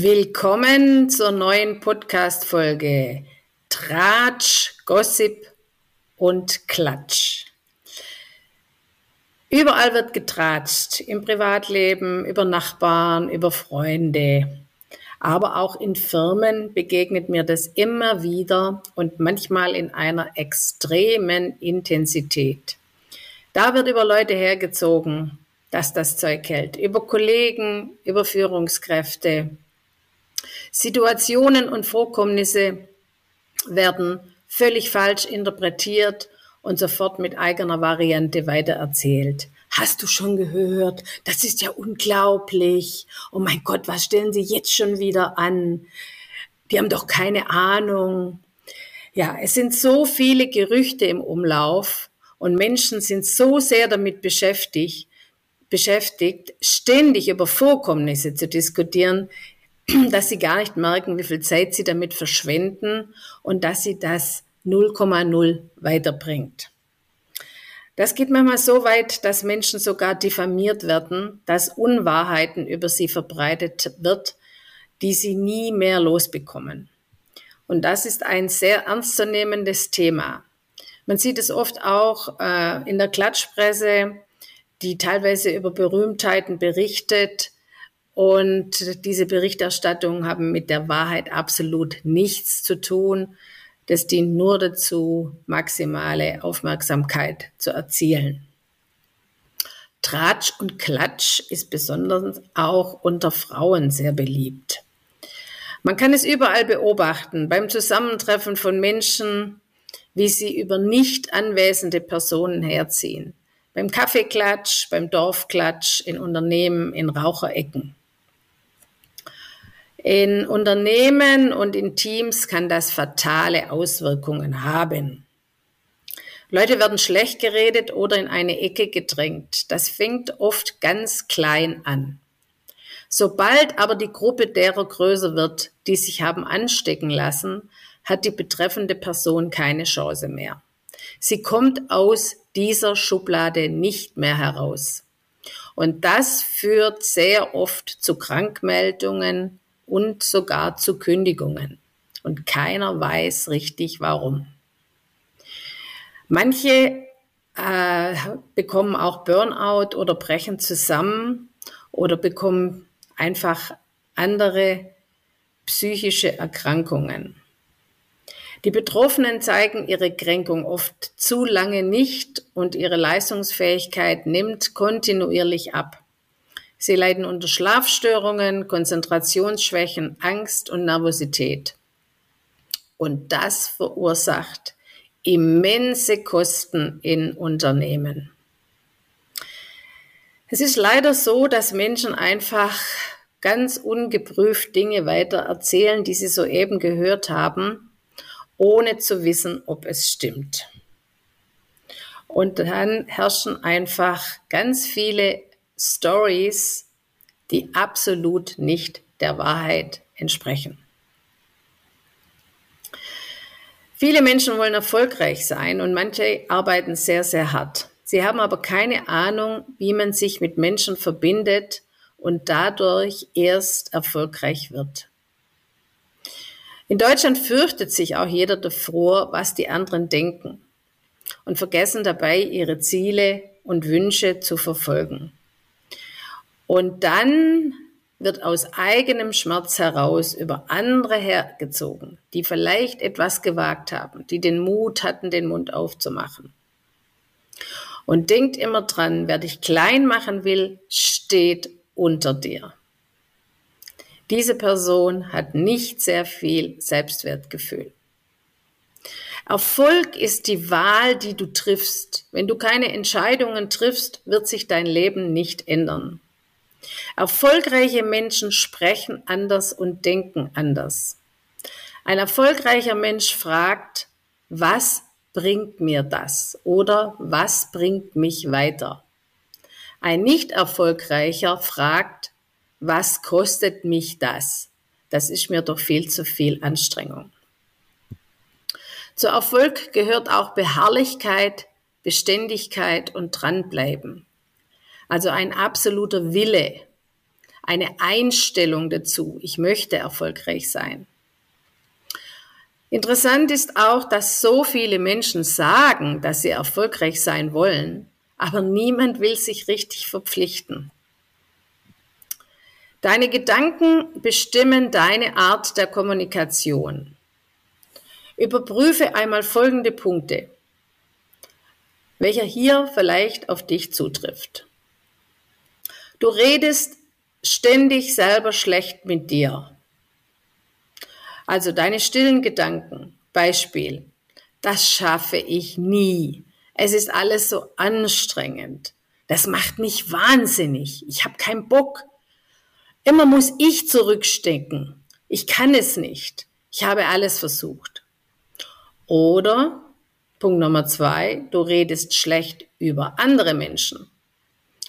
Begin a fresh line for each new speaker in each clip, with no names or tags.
Willkommen zur neuen Podcast-Folge Tratsch, Gossip und Klatsch. Überall wird getratscht, im Privatleben, über Nachbarn, über Freunde. Aber auch in Firmen begegnet mir das immer wieder und manchmal in einer extremen Intensität. Da wird über Leute hergezogen, dass das Zeug hält, über Kollegen, über Führungskräfte, Situationen und Vorkommnisse werden völlig falsch interpretiert und sofort mit eigener Variante weitererzählt. Hast du schon gehört? Das ist ja unglaublich. Oh mein Gott, was stellen Sie jetzt schon wieder an? Die haben doch keine Ahnung. Ja, es sind so viele Gerüchte im Umlauf und Menschen sind so sehr damit beschäftigt, beschäftigt, ständig über Vorkommnisse zu diskutieren, dass sie gar nicht merken, wie viel Zeit sie damit verschwenden und dass sie das 0,0 weiterbringt. Das geht manchmal so weit, dass Menschen sogar diffamiert werden, dass Unwahrheiten über sie verbreitet wird, die sie nie mehr losbekommen. Und das ist ein sehr ernstzunehmendes Thema. Man sieht es oft auch äh, in der Klatschpresse, die teilweise über Berühmtheiten berichtet, und diese Berichterstattungen haben mit der Wahrheit absolut nichts zu tun. Das dient nur dazu, maximale Aufmerksamkeit zu erzielen. Tratsch und Klatsch ist besonders auch unter Frauen sehr beliebt. Man kann es überall beobachten, beim Zusammentreffen von Menschen, wie sie über nicht anwesende Personen herziehen. Beim Kaffeeklatsch, beim Dorfklatsch, in Unternehmen, in Raucherecken. In Unternehmen und in Teams kann das fatale Auswirkungen haben. Leute werden schlecht geredet oder in eine Ecke gedrängt. Das fängt oft ganz klein an. Sobald aber die Gruppe derer größer wird, die sich haben anstecken lassen, hat die betreffende Person keine Chance mehr. Sie kommt aus dieser Schublade nicht mehr heraus. Und das führt sehr oft zu Krankmeldungen, und sogar zu Kündigungen. Und keiner weiß richtig warum. Manche äh, bekommen auch Burnout oder brechen zusammen oder bekommen einfach andere psychische Erkrankungen. Die Betroffenen zeigen ihre Kränkung oft zu lange nicht und ihre Leistungsfähigkeit nimmt kontinuierlich ab. Sie leiden unter Schlafstörungen, Konzentrationsschwächen, Angst und Nervosität. Und das verursacht immense Kosten in Unternehmen. Es ist leider so, dass Menschen einfach ganz ungeprüft Dinge weiter erzählen, die sie soeben gehört haben, ohne zu wissen, ob es stimmt. Und dann herrschen einfach ganz viele Stories, die absolut nicht der Wahrheit entsprechen. Viele Menschen wollen erfolgreich sein und manche arbeiten sehr, sehr hart. Sie haben aber keine Ahnung, wie man sich mit Menschen verbindet und dadurch erst erfolgreich wird. In Deutschland fürchtet sich auch jeder davor, was die anderen denken und vergessen dabei, ihre Ziele und Wünsche zu verfolgen. Und dann wird aus eigenem Schmerz heraus über andere hergezogen, die vielleicht etwas gewagt haben, die den Mut hatten, den Mund aufzumachen. Und denkt immer dran, wer dich klein machen will, steht unter dir. Diese Person hat nicht sehr viel Selbstwertgefühl. Erfolg ist die Wahl, die du triffst. Wenn du keine Entscheidungen triffst, wird sich dein Leben nicht ändern. Erfolgreiche Menschen sprechen anders und denken anders. Ein erfolgreicher Mensch fragt, was bringt mir das oder was bringt mich weiter? Ein nicht erfolgreicher fragt, was kostet mich das? Das ist mir doch viel zu viel Anstrengung. Zu Erfolg gehört auch Beharrlichkeit, Beständigkeit und dranbleiben. Also ein absoluter Wille, eine Einstellung dazu. Ich möchte erfolgreich sein. Interessant ist auch, dass so viele Menschen sagen, dass sie erfolgreich sein wollen, aber niemand will sich richtig verpflichten. Deine Gedanken bestimmen deine Art der Kommunikation. Überprüfe einmal folgende Punkte, welcher hier vielleicht auf dich zutrifft. Du redest ständig selber schlecht mit dir. Also deine stillen Gedanken. Beispiel. Das schaffe ich nie. Es ist alles so anstrengend. Das macht mich wahnsinnig. Ich habe keinen Bock. Immer muss ich zurückstecken. Ich kann es nicht. Ich habe alles versucht. Oder Punkt Nummer zwei, du redest schlecht über andere Menschen.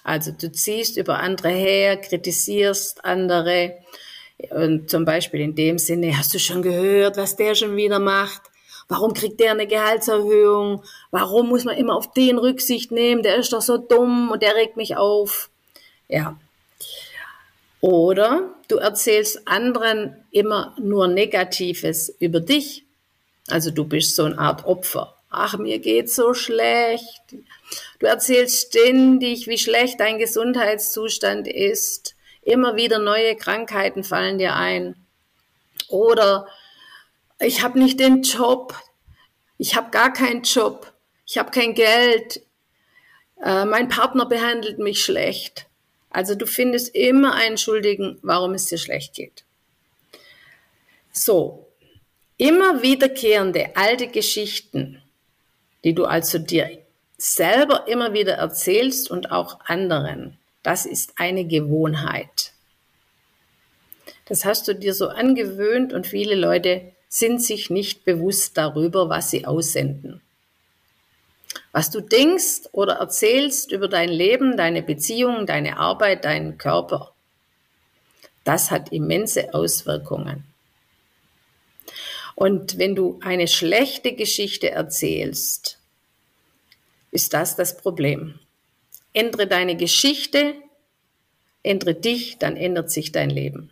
Also du ziehst über andere her, kritisierst andere. Und zum Beispiel in dem Sinne, hast du schon gehört, was der schon wieder macht? Warum kriegt der eine Gehaltserhöhung? Warum muss man immer auf den Rücksicht nehmen? Der ist doch so dumm und der regt mich auf. Ja, oder du erzählst anderen immer nur Negatives über dich. Also du bist so eine Art Opfer. Ach, mir geht's so schlecht. Du erzählst ständig, wie schlecht dein Gesundheitszustand ist. Immer wieder neue Krankheiten fallen dir ein. Oder ich habe nicht den Job. Ich habe gar keinen Job. Ich habe kein Geld. Äh, mein Partner behandelt mich schlecht. Also du findest immer einen Schuldigen, warum es dir schlecht geht. So, immer wiederkehrende alte Geschichten, die du also dir selber immer wieder erzählst und auch anderen, das ist eine Gewohnheit. Das hast du dir so angewöhnt und viele Leute sind sich nicht bewusst darüber, was sie aussenden. Was du denkst oder erzählst über dein Leben, deine Beziehungen, deine Arbeit, deinen Körper, das hat immense Auswirkungen. Und wenn du eine schlechte Geschichte erzählst, ist das das Problem. Ändere deine Geschichte, ändere dich, dann ändert sich dein Leben.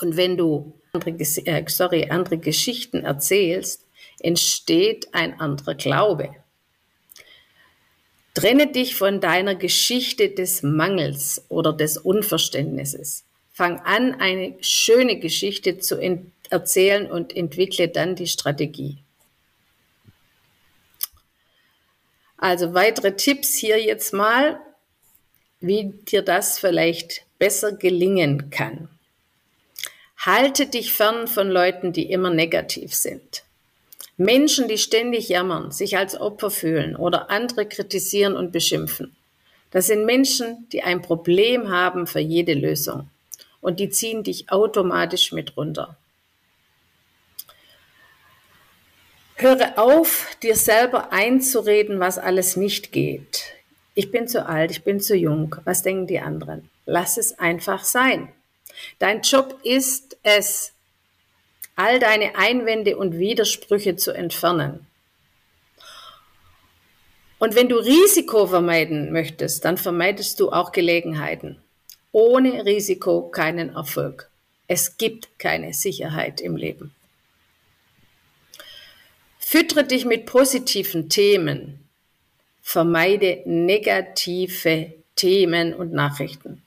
Und wenn du andere, äh, sorry, andere Geschichten erzählst, entsteht ein anderer Glaube. Trenne dich von deiner Geschichte des Mangels oder des Unverständnisses. Fang an, eine schöne Geschichte zu erzählen und entwickle dann die Strategie. Also weitere Tipps hier jetzt mal, wie dir das vielleicht besser gelingen kann. Halte dich fern von Leuten, die immer negativ sind. Menschen, die ständig jammern, sich als Opfer fühlen oder andere kritisieren und beschimpfen. Das sind Menschen, die ein Problem haben für jede Lösung und die ziehen dich automatisch mit runter. Höre auf, dir selber einzureden, was alles nicht geht. Ich bin zu alt, ich bin zu jung. Was denken die anderen? Lass es einfach sein. Dein Job ist es, all deine Einwände und Widersprüche zu entfernen. Und wenn du Risiko vermeiden möchtest, dann vermeidest du auch Gelegenheiten. Ohne Risiko keinen Erfolg. Es gibt keine Sicherheit im Leben. Füttere dich mit positiven Themen. Vermeide negative Themen und Nachrichten.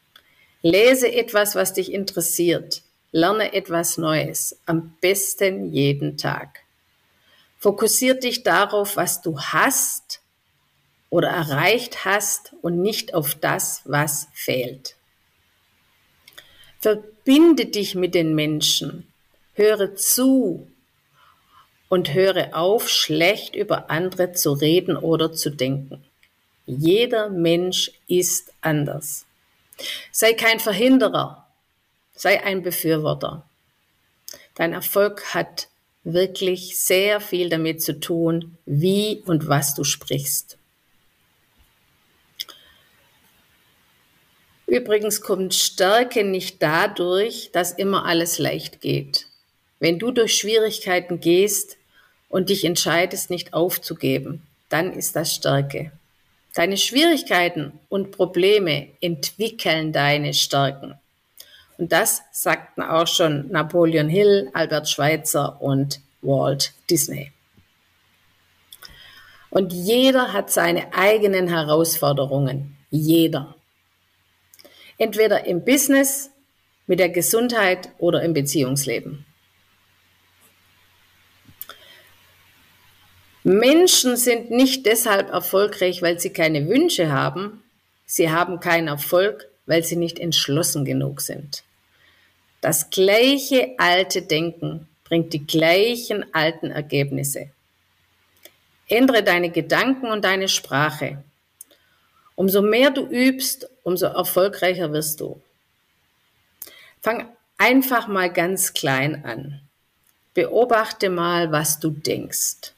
Lese etwas, was dich interessiert. Lerne etwas Neues, am besten jeden Tag. Fokussier dich darauf, was du hast oder erreicht hast und nicht auf das, was fehlt. Verbinde dich mit den Menschen, höre zu und höre auf, schlecht über andere zu reden oder zu denken. Jeder Mensch ist anders. Sei kein Verhinderer, sei ein Befürworter. Dein Erfolg hat wirklich sehr viel damit zu tun, wie und was du sprichst. Übrigens kommt Stärke nicht dadurch, dass immer alles leicht geht. Wenn du durch Schwierigkeiten gehst und dich entscheidest, nicht aufzugeben, dann ist das Stärke. Deine Schwierigkeiten und Probleme entwickeln deine Stärken. Und das sagten auch schon Napoleon Hill, Albert Schweitzer und Walt Disney. Und jeder hat seine eigenen Herausforderungen. Jeder. Entweder im Business, mit der Gesundheit oder im Beziehungsleben. Menschen sind nicht deshalb erfolgreich, weil sie keine Wünsche haben. Sie haben keinen Erfolg, weil sie nicht entschlossen genug sind. Das gleiche alte Denken bringt die gleichen alten Ergebnisse. Ändere deine Gedanken und deine Sprache. Umso mehr du übst, umso erfolgreicher wirst du. Fang einfach mal ganz klein an. Beobachte mal, was du denkst.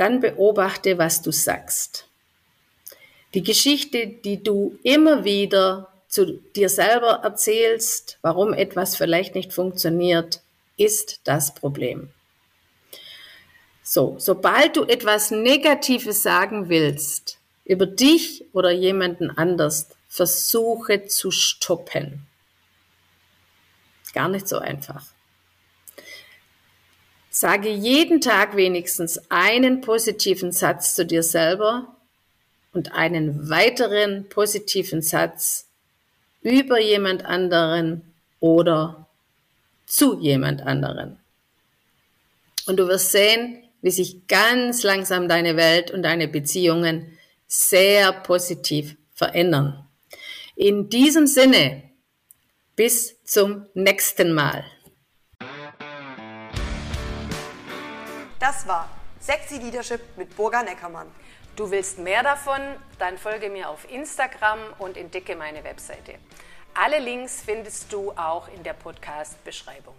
Dann beobachte, was du sagst. Die Geschichte, die du immer wieder zu dir selber erzählst, warum etwas vielleicht nicht funktioniert, ist das Problem. So, sobald du etwas Negatives sagen willst, über dich oder jemanden anders, versuche zu stoppen. Gar nicht so einfach. Sage jeden Tag wenigstens einen positiven Satz zu dir selber und einen weiteren positiven Satz über jemand anderen oder zu jemand anderen. Und du wirst sehen, wie sich ganz langsam deine Welt und deine Beziehungen sehr positiv verändern. In diesem Sinne, bis zum nächsten Mal.
Das war Sexy Leadership mit Burga Neckermann.
Du willst mehr davon? Dann folge mir auf Instagram und entdecke meine Webseite. Alle Links findest du auch in der Podcast-Beschreibung.